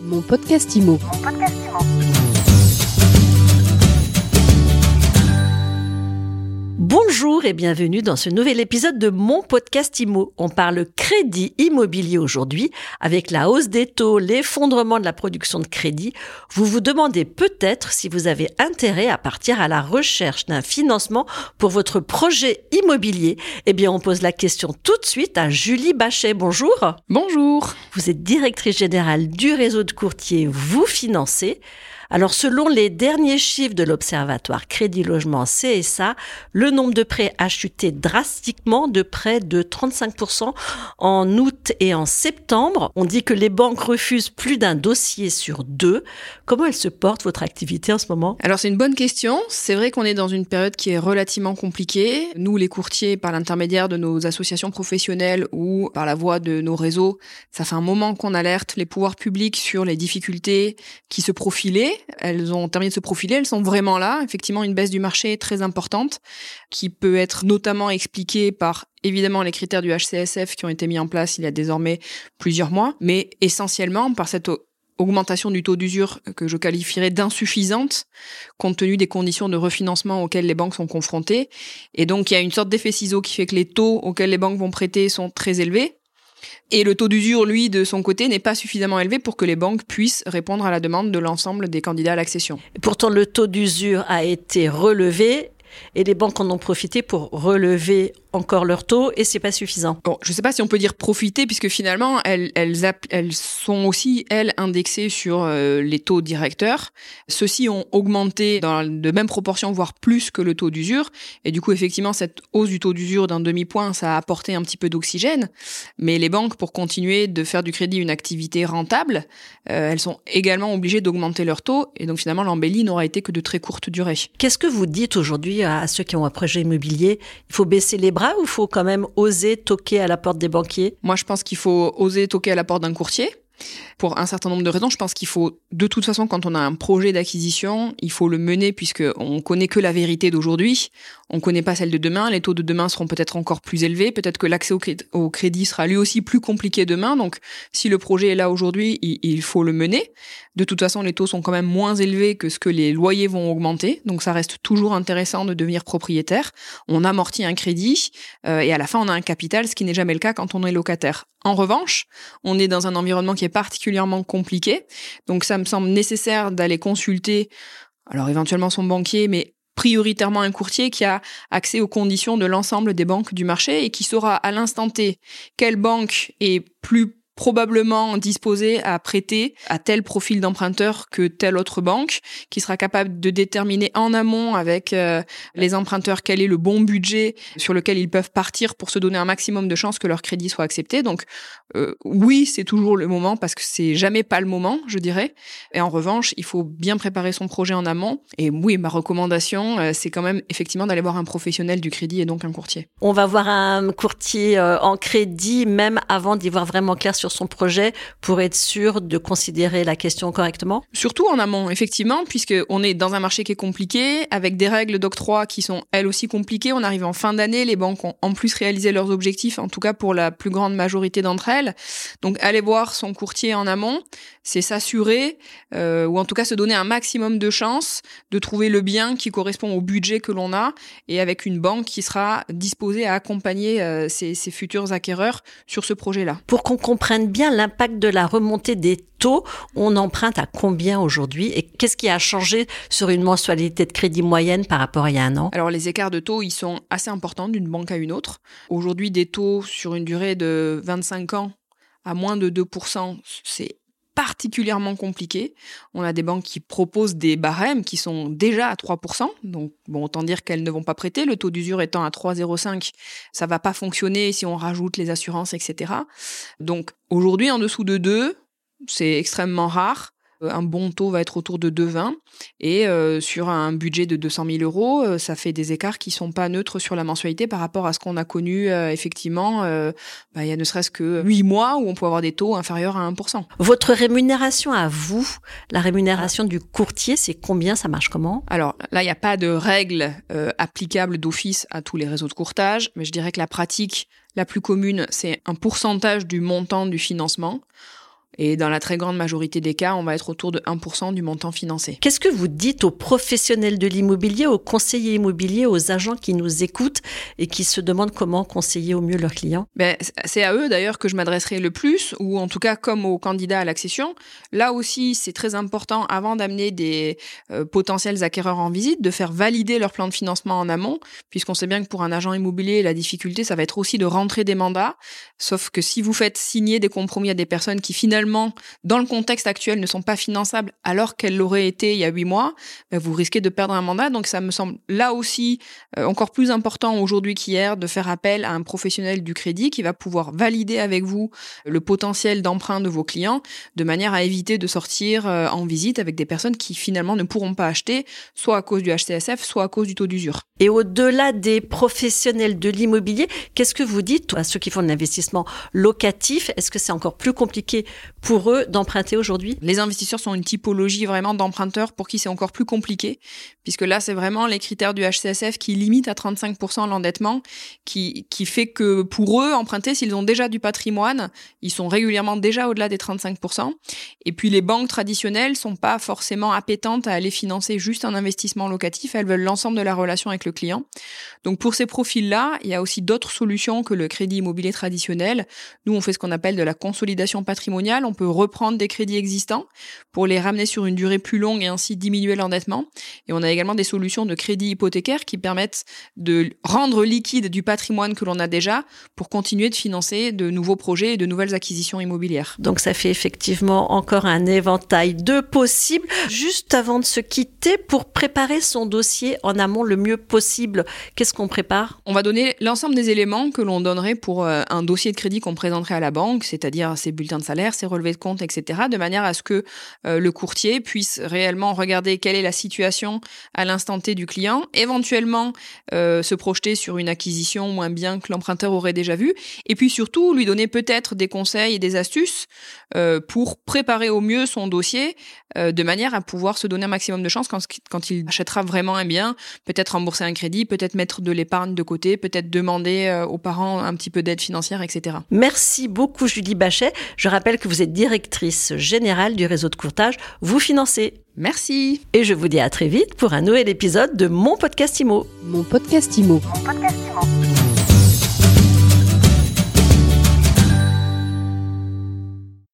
Mon podcast IMO. Bonjour et bienvenue dans ce nouvel épisode de mon podcast IMO. On parle crédit immobilier aujourd'hui avec la hausse des taux, l'effondrement de la production de crédit. Vous vous demandez peut-être si vous avez intérêt à partir à la recherche d'un financement pour votre projet immobilier. Eh bien, on pose la question tout de suite à Julie Bachet. Bonjour. Bonjour. Vous êtes directrice générale du réseau de courtiers Vous Financez. Alors, selon les derniers chiffres de l'Observatoire Crédit Logement CSA, le nombre de prêts a chuté drastiquement de près de 35% en août et en septembre. On dit que les banques refusent plus d'un dossier sur deux. Comment elle se porte, votre activité en ce moment? Alors, c'est une bonne question. C'est vrai qu'on est dans une période qui est relativement compliquée. Nous, les courtiers, par l'intermédiaire de nos associations professionnelles ou par la voie de nos réseaux, ça fait un moment qu'on alerte les pouvoirs publics sur les difficultés qui se profilaient elles ont terminé de se profiler, elles sont vraiment là. Effectivement, une baisse du marché très importante qui peut être notamment expliquée par évidemment les critères du HCSF qui ont été mis en place il y a désormais plusieurs mois, mais essentiellement par cette augmentation du taux d'usure que je qualifierais d'insuffisante compte tenu des conditions de refinancement auxquelles les banques sont confrontées. Et donc, il y a une sorte d'effet ciseau qui fait que les taux auxquels les banques vont prêter sont très élevés. Et le taux d'usure, lui, de son côté, n'est pas suffisamment élevé pour que les banques puissent répondre à la demande de l'ensemble des candidats à l'accession. Pourtant, le taux d'usure a été relevé et les banques en ont profité pour relever encore leur taux et c'est pas suffisant. Bon, je sais pas si on peut dire profiter puisque finalement elles elles, elles sont aussi elles indexées sur euh, les taux directeurs. Ceux-ci ont augmenté dans de même proportion voire plus que le taux d'usure et du coup effectivement cette hausse du taux d'usure d'un demi-point ça a apporté un petit peu d'oxygène. Mais les banques pour continuer de faire du crédit une activité rentable, euh, elles sont également obligées d'augmenter leur taux et donc finalement l'embellie n'aura été que de très courte durée. Qu'est-ce que vous dites aujourd'hui à ceux qui ont un projet immobilier Il faut baisser les bras ou faut quand même oser toquer à la porte des banquiers? Moi, je pense qu'il faut oser toquer à la porte d'un courtier pour un certain nombre de raisons. Je pense qu'il faut, de toute façon, quand on a un projet d'acquisition, il faut le mener puisque on connaît que la vérité d'aujourd'hui. On connaît pas celle de demain. Les taux de demain seront peut-être encore plus élevés. Peut-être que l'accès au, crédit sera lui aussi plus compliqué demain. Donc, si le projet est là aujourd'hui, il, faut le mener. De toute façon, les taux sont quand même moins élevés que ce que les loyers vont augmenter. Donc, ça reste toujours intéressant de devenir propriétaire. On amortit un crédit euh, et à la fin, on a un capital, ce qui n'est jamais le cas quand on est locataire. En revanche, on est dans un environnement qui est particulièrement compliqué. Donc ça me semble nécessaire d'aller consulter, alors éventuellement son banquier, mais prioritairement un courtier qui a accès aux conditions de l'ensemble des banques du marché et qui saura à l'instant T quelle banque est plus probablement disposé à prêter à tel profil d'emprunteur que telle autre banque, qui sera capable de déterminer en amont avec euh, les emprunteurs quel est le bon budget sur lequel ils peuvent partir pour se donner un maximum de chances que leur crédit soit accepté. Donc euh, oui, c'est toujours le moment parce que c'est jamais pas le moment, je dirais. Et en revanche, il faut bien préparer son projet en amont. Et oui, ma recommandation, euh, c'est quand même effectivement d'aller voir un professionnel du crédit et donc un courtier. On va voir un courtier en crédit même avant d'y voir vraiment clair sur son projet pour être sûr de considérer la question correctement? Surtout en amont, effectivement, puisque on est dans un marché qui est compliqué, avec des règles d'octroi qui sont elles aussi compliquées. On arrive en fin d'année, les banques ont en plus réalisé leurs objectifs, en tout cas pour la plus grande majorité d'entre elles. Donc aller voir son courtier en amont, c'est s'assurer, euh, ou en tout cas se donner un maximum de chances de trouver le bien qui correspond au budget que l'on a, et avec une banque qui sera disposée à accompagner euh, ses, ses futurs acquéreurs sur ce projet-là. Pour qu'on comprenne bien l'impact de la remontée des taux. On emprunte à combien aujourd'hui et qu'est-ce qui a changé sur une mensualité de crédit moyenne par rapport à il y a un an? Alors les écarts de taux, ils sont assez importants d'une banque à une autre. Aujourd'hui, des taux sur une durée de 25 ans à moins de 2%, c'est particulièrement compliqué. On a des banques qui proposent des barèmes qui sont déjà à 3%. Donc, bon, autant dire qu'elles ne vont pas prêter. Le taux d'usure étant à 3,05, ça va pas fonctionner si on rajoute les assurances, etc. Donc, aujourd'hui, en dessous de 2, c'est extrêmement rare. Euh, un bon taux va être autour de 2,20 et euh, sur un budget de 200 000 euros, euh, ça fait des écarts qui sont pas neutres sur la mensualité par rapport à ce qu'on a connu effectivement. Bah, il y a ne serait-ce que 8 mois où on peut avoir des taux inférieurs à 1%. Votre rémunération à vous, la rémunération du courtier, c'est combien? Ça marche comment? Alors là, il n'y a pas de règles applicables d'office à tous les réseaux de courtage, mais je dirais que la pratique la plus commune, c'est un pourcentage du montant du financement. Et dans la très grande majorité des cas, on va être autour de 1% du montant financé. Qu'est-ce que vous dites aux professionnels de l'immobilier, aux conseillers immobiliers, aux agents qui nous écoutent et qui se demandent comment conseiller au mieux leurs clients? Ben, C'est à eux d'ailleurs que je m'adresserai le plus, ou en tout cas comme aux candidats à l'accession. Là aussi, c'est très important avant d'amener des euh, potentiels acquéreurs en visite, de faire valider leur plan de financement en amont, puisqu'on sait bien que pour un agent immobilier, la difficulté, ça va être aussi de rentrer des mandats. Sauf que si vous faites signer des compromis à des personnes qui finalement, dans le contexte actuel, ne sont pas finançables alors qu'elles l'auraient été il y a huit mois, ben, vous risquez de perdre un mandat. Donc ça me semble là aussi euh, encore plus important aujourd'hui qu'hier de faire appel à un professionnel du crédit qui va pouvoir valider avec vous le potentiel d'emprunt de vos clients de manière à éviter de sortir euh, en visite avec des personnes qui finalement ne pourront pas acheter, soit à cause du HCSF, soit à cause du taux d'usure. Et au-delà des professionnels de l'immobilier, qu'est-ce que vous dites à ceux qui font de l'investissement locatif? Est-ce que c'est encore plus compliqué pour eux d'emprunter aujourd'hui Les investisseurs sont une typologie vraiment d'emprunteurs pour qui c'est encore plus compliqué, puisque là, c'est vraiment les critères du HCSF qui limitent à 35% l'endettement, qui, qui fait que pour eux, emprunter, s'ils ont déjà du patrimoine, ils sont régulièrement déjà au-delà des 35%. Et puis les banques traditionnelles sont pas forcément appétentes à aller financer juste un investissement locatif, elles veulent l'ensemble de la relation avec le client. Donc pour ces profils-là, il y a aussi d'autres solutions que le crédit immobilier traditionnel. Nous, on fait ce qu'on appelle de la consolidation patrimoniale. On peut reprendre des crédits existants pour les ramener sur une durée plus longue et ainsi diminuer l'endettement. Et on a également des solutions de crédit hypothécaire qui permettent de rendre liquide du patrimoine que l'on a déjà pour continuer de financer de nouveaux projets et de nouvelles acquisitions immobilières. Donc ça fait effectivement encore un éventail de possibles. Juste avant de se quitter, pour préparer son dossier en amont le mieux possible, qu'est-ce qu'on prépare? On va donner l'ensemble des éléments que l'on donnerait pour euh, un dossier de crédit qu'on présenterait à la banque, c'est-à-dire ses bulletins de salaire, ses de compte, etc., de manière à ce que euh, le courtier puisse réellement regarder quelle est la situation à l'instant T du client, éventuellement euh, se projeter sur une acquisition moins bien que l'emprunteur aurait déjà vu, et puis surtout lui donner peut-être des conseils et des astuces pour préparer au mieux son dossier de manière à pouvoir se donner un maximum de chance quand, quand il achètera vraiment un bien, peut-être rembourser un crédit, peut-être mettre de l'épargne de côté, peut-être demander euh, aux parents un petit peu d'aide financière, etc. Merci beaucoup Julie Bachet. Je rappelle que vous êtes directrice générale du réseau de courtage. Vous financez. Merci. Et je vous dis à très vite pour un nouvel épisode de Mon Podcast Imo. Mon Podcast Imo. Mon podcast